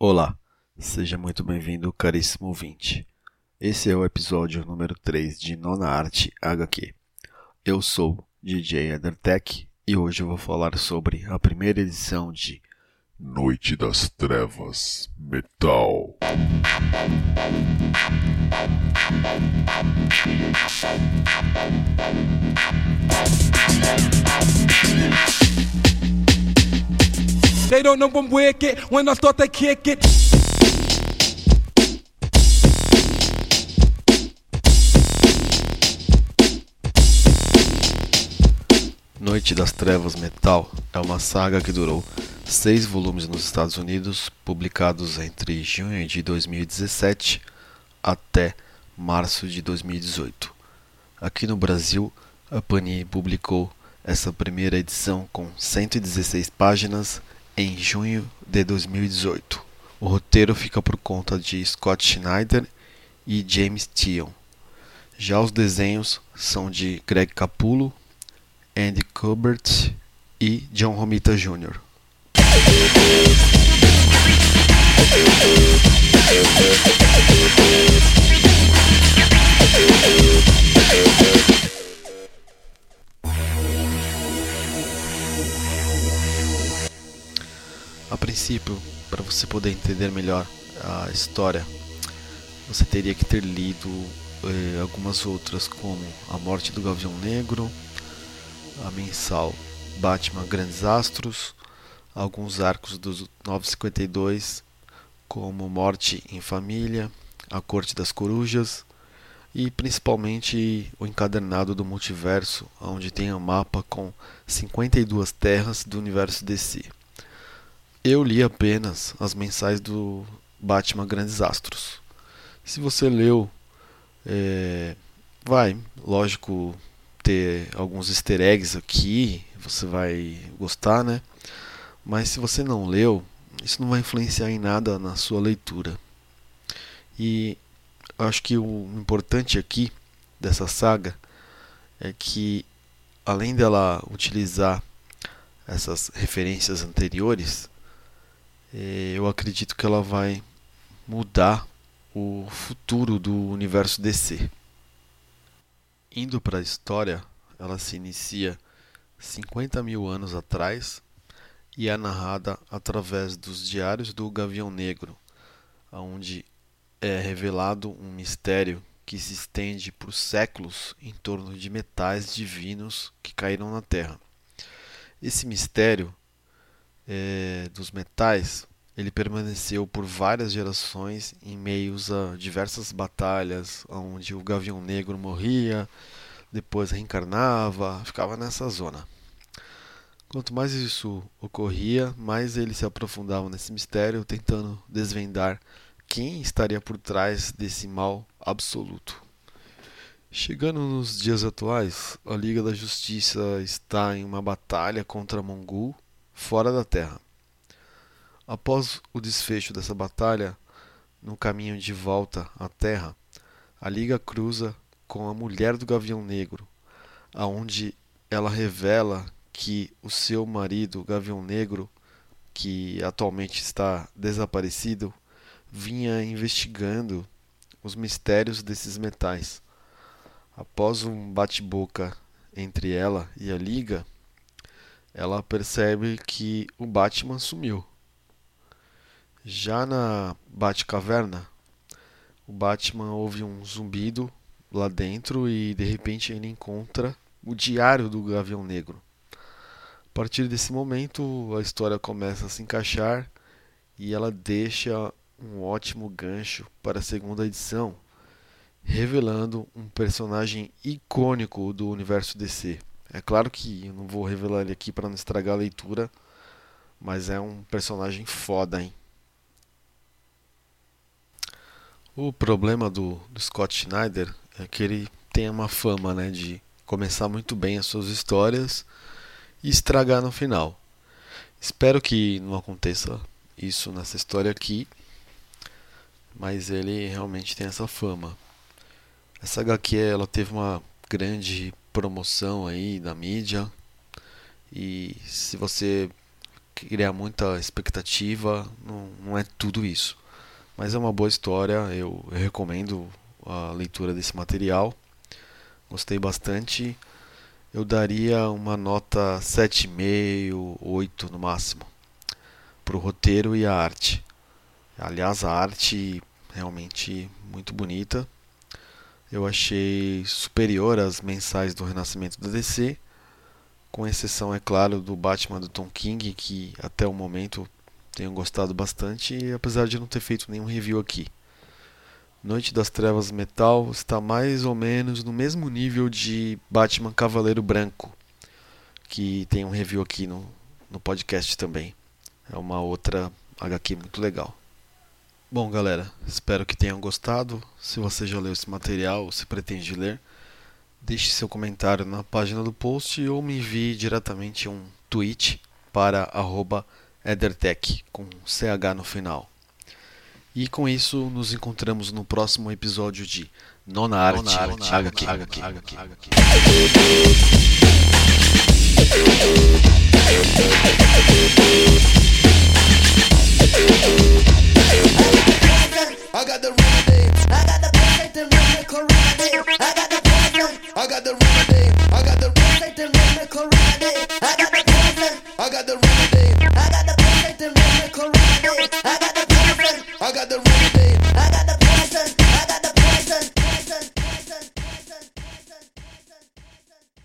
Olá, seja muito bem-vindo, caríssimo ouvinte. Esse é o episódio número 3 de Nona Arte HQ. Eu sou DJ Edertech e hoje eu vou falar sobre a primeira edição de Noite das Trevas Metal. They don't know I'm wicked when I start to kick it. Noite das Trevas Metal é uma saga que durou seis volumes nos Estados Unidos, publicados entre junho de 2017 até março de 2018. Aqui no Brasil, a Panini publicou essa primeira edição com 116 páginas em junho de 2018. O roteiro fica por conta de Scott Schneider e James Tion. Já os desenhos são de Greg Capullo, Andy Kubert e John Romita Jr. A princípio, para você poder entender melhor a história, você teria que ter lido eh, algumas outras, como A Morte do Gavião Negro, a mensal Batman Grandes Astros, alguns arcos dos 952, como Morte em Família, A Corte das Corujas e principalmente o encadernado do multiverso, onde tem um mapa com 52 terras do universo DC. Eu li apenas as mensais do Batman Grandes Astros. Se você leu, é, vai, lógico, ter alguns easter eggs aqui, você vai gostar, né? Mas se você não leu, isso não vai influenciar em nada na sua leitura. E acho que o importante aqui dessa saga é que além dela utilizar essas referências anteriores, eu acredito que ela vai mudar o futuro do universo DC. Indo para a história, ela se inicia 50 mil anos atrás e é narrada através dos diários do Gavião Negro, onde é revelado um mistério que se estende por séculos em torno de metais divinos que caíram na Terra. Esse mistério é, dos metais ele permaneceu por várias gerações em meios a diversas batalhas, onde o Gavião Negro morria, depois reencarnava, ficava nessa zona. Quanto mais isso ocorria, mais eles se aprofundavam nesse mistério, tentando desvendar quem estaria por trás desse mal absoluto. Chegando nos dias atuais, a Liga da Justiça está em uma batalha contra Mongul fora da Terra. Após o desfecho dessa batalha, no caminho de volta à Terra, a Liga cruza com a mulher do Gavião Negro, aonde ela revela que o seu marido, Gavião Negro, que atualmente está desaparecido, vinha investigando os mistérios desses metais. Após um bate-boca entre ela e a Liga, ela percebe que o Batman sumiu. Já na Batcaverna, o Batman ouve um zumbido lá dentro e de repente ele encontra o diário do Gavião Negro. A partir desse momento, a história começa a se encaixar e ela deixa um ótimo gancho para a segunda edição, revelando um personagem icônico do universo DC. É claro que eu não vou revelar ele aqui para não estragar a leitura, mas é um personagem foda, hein? O problema do, do Scott Schneider é que ele tem uma fama né, de começar muito bem as suas histórias e estragar no final. Espero que não aconteça isso nessa história aqui, mas ele realmente tem essa fama. Essa HQ ela teve uma grande promoção aí da mídia e se você criar muita expectativa, não, não é tudo isso. Mas é uma boa história, eu, eu recomendo a leitura desse material. Gostei bastante. Eu daria uma nota 7,5, 8 no máximo para o roteiro e a arte. Aliás, a arte realmente muito bonita. Eu achei superior às mensais do Renascimento da DC, com exceção, é claro, do Batman do Tom King, que até o momento tenho gostado bastante, apesar de não ter feito nenhum review aqui. Noite das Trevas Metal está mais ou menos no mesmo nível de Batman Cavaleiro Branco, que tem um review aqui no, no podcast também. É uma outra HQ muito legal. Bom, galera, espero que tenham gostado. Se você já leu esse material ou se pretende ler, deixe seu comentário na página do post ou me envie diretamente um tweet para @edertech com ch no final. E com isso nos encontramos no próximo episódio de Nona Arte, Nona Arte HQ. HQ. HQ. HQ.